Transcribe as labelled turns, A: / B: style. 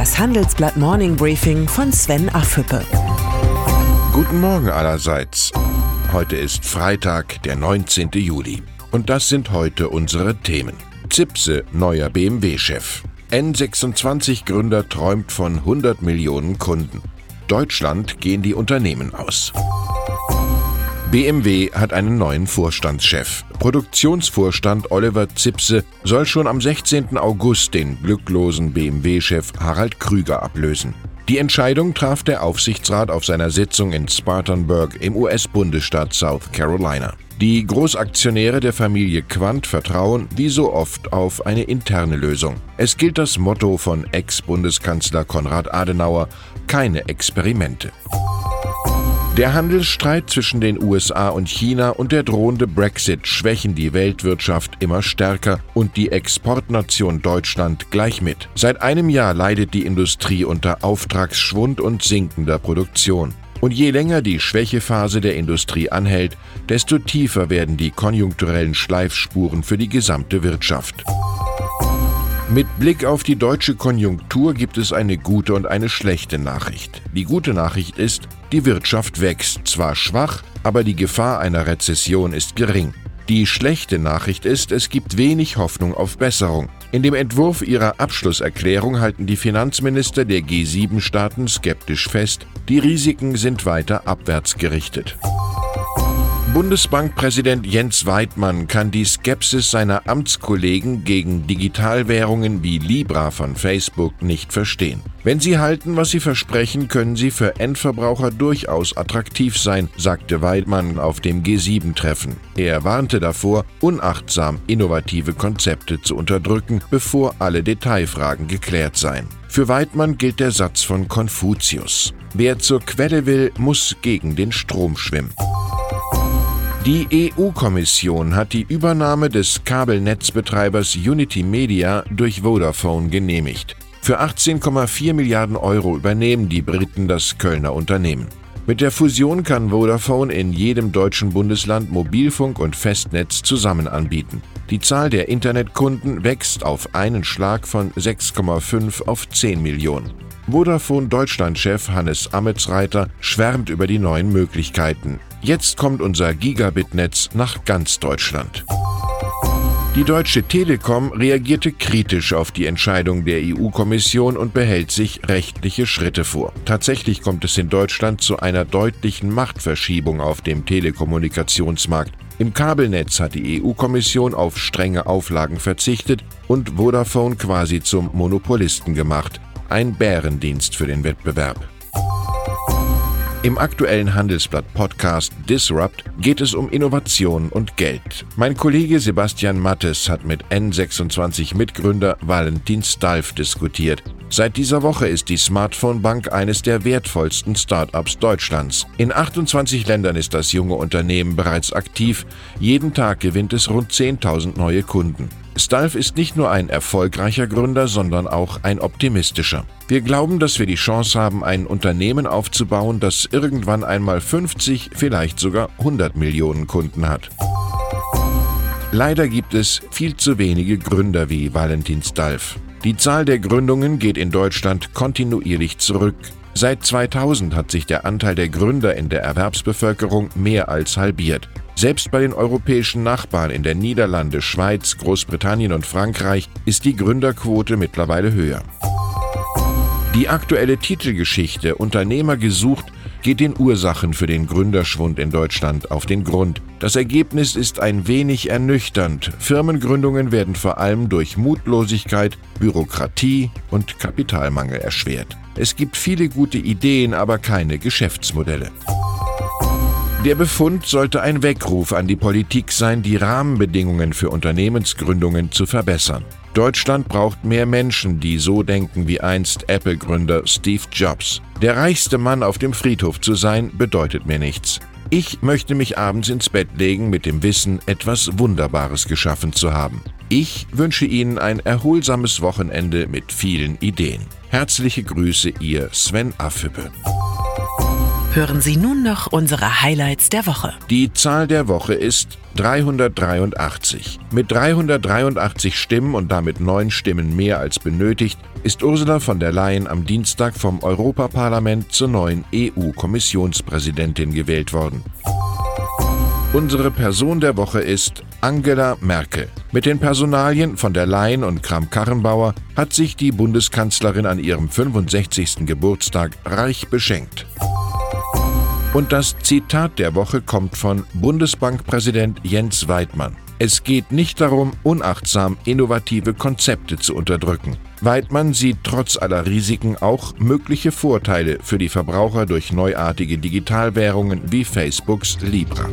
A: Das Handelsblatt Morning Briefing von Sven Affüppe.
B: Guten Morgen allerseits. Heute ist Freitag, der 19. Juli. Und das sind heute unsere Themen. Zipse, neuer BMW-Chef. N26-Gründer träumt von 100 Millionen Kunden. Deutschland gehen die Unternehmen aus. BMW hat einen neuen Vorstandschef. Produktionsvorstand Oliver Zipse soll schon am 16. August den glücklosen BMW-Chef Harald Krüger ablösen. Die Entscheidung traf der Aufsichtsrat auf seiner Sitzung in Spartanburg im US-Bundesstaat South Carolina. Die Großaktionäre der Familie Quandt vertrauen, wie so oft, auf eine interne Lösung. Es gilt das Motto von Ex-Bundeskanzler Konrad Adenauer, keine Experimente. Der Handelsstreit zwischen den USA und China und der drohende Brexit schwächen die Weltwirtschaft immer stärker und die Exportnation Deutschland gleich mit. Seit einem Jahr leidet die Industrie unter Auftragsschwund und sinkender Produktion. Und je länger die Schwächephase der Industrie anhält, desto tiefer werden die konjunkturellen Schleifspuren für die gesamte Wirtschaft. Mit Blick auf die deutsche Konjunktur gibt es eine gute und eine schlechte Nachricht. Die gute Nachricht ist, die Wirtschaft wächst, zwar schwach, aber die Gefahr einer Rezession ist gering. Die schlechte Nachricht ist, es gibt wenig Hoffnung auf Besserung. In dem Entwurf ihrer Abschlusserklärung halten die Finanzminister der G7-Staaten skeptisch fest, die Risiken sind weiter abwärts gerichtet. Bundesbankpräsident Jens Weidmann kann die Skepsis seiner Amtskollegen gegen Digitalwährungen wie Libra von Facebook nicht verstehen. Wenn sie halten, was sie versprechen, können sie für Endverbraucher durchaus attraktiv sein, sagte Weidmann auf dem G7-Treffen. Er warnte davor, unachtsam innovative Konzepte zu unterdrücken, bevor alle Detailfragen geklärt seien. Für Weidmann gilt der Satz von Konfuzius. Wer zur Quelle will, muss gegen den Strom schwimmen. Die EU-Kommission hat die Übernahme des Kabelnetzbetreibers Unity Media durch Vodafone genehmigt. Für 18,4 Milliarden Euro übernehmen die Briten das Kölner Unternehmen. Mit der Fusion kann Vodafone in jedem deutschen Bundesland Mobilfunk und Festnetz zusammen anbieten. Die Zahl der Internetkunden wächst auf einen Schlag von 6,5 auf 10 Millionen. Vodafone Deutschland-Chef Hannes Ametsreiter schwärmt über die neuen Möglichkeiten. Jetzt kommt unser Gigabit-Netz nach ganz Deutschland. Die Deutsche Telekom reagierte kritisch auf die Entscheidung der EU-Kommission und behält sich rechtliche Schritte vor. Tatsächlich kommt es in Deutschland zu einer deutlichen Machtverschiebung auf dem Telekommunikationsmarkt. Im Kabelnetz hat die EU-Kommission auf strenge Auflagen verzichtet und Vodafone quasi zum Monopolisten gemacht. Ein Bärendienst für den Wettbewerb. Im aktuellen Handelsblatt Podcast Disrupt geht es um Innovation und Geld. Mein Kollege Sebastian Mattes hat mit N26 Mitgründer Valentin Stalf diskutiert. Seit dieser Woche ist die Smartphone Bank eines der wertvollsten Startups Deutschlands. In 28 Ländern ist das junge Unternehmen bereits aktiv. Jeden Tag gewinnt es rund 10.000 neue Kunden. Stalf ist nicht nur ein erfolgreicher Gründer, sondern auch ein optimistischer. Wir glauben, dass wir die Chance haben, ein Unternehmen aufzubauen, das irgendwann einmal 50, vielleicht sogar 100 Millionen Kunden hat. Leider gibt es viel zu wenige Gründer wie Valentin Stalf. Die Zahl der Gründungen geht in Deutschland kontinuierlich zurück. Seit 2000 hat sich der Anteil der Gründer in der Erwerbsbevölkerung mehr als halbiert. Selbst bei den europäischen Nachbarn in der Niederlande, Schweiz, Großbritannien und Frankreich ist die Gründerquote mittlerweile höher. Die aktuelle Titelgeschichte Unternehmer gesucht geht den Ursachen für den Gründerschwund in Deutschland auf den Grund. Das Ergebnis ist ein wenig ernüchternd. Firmengründungen werden vor allem durch Mutlosigkeit, Bürokratie und Kapitalmangel erschwert. Es gibt viele gute Ideen, aber keine Geschäftsmodelle. Der Befund sollte ein Weckruf an die Politik sein, die Rahmenbedingungen für Unternehmensgründungen zu verbessern. Deutschland braucht mehr Menschen, die so denken wie einst Apple-Gründer Steve Jobs. Der reichste Mann auf dem Friedhof zu sein, bedeutet mir nichts. Ich möchte mich abends ins Bett legen mit dem Wissen, etwas Wunderbares geschaffen zu haben. Ich wünsche Ihnen ein erholsames Wochenende mit vielen Ideen. Herzliche Grüße, Ihr Sven Affüppe.
A: Hören Sie nun noch unsere Highlights der Woche.
B: Die Zahl der Woche ist 383. Mit 383 Stimmen und damit neun Stimmen mehr als benötigt, ist Ursula von der Leyen am Dienstag vom Europaparlament zur neuen EU-Kommissionspräsidentin gewählt worden. Unsere Person der Woche ist Angela Merkel. Mit den Personalien von der Leyen und Kram-Karrenbauer hat sich die Bundeskanzlerin an ihrem 65. Geburtstag reich beschenkt. Und das Zitat der Woche kommt von Bundesbankpräsident Jens Weidmann. Es geht nicht darum, unachtsam innovative Konzepte zu unterdrücken. Weidmann sieht trotz aller Risiken auch mögliche Vorteile für die Verbraucher durch neuartige Digitalwährungen wie Facebooks Libra.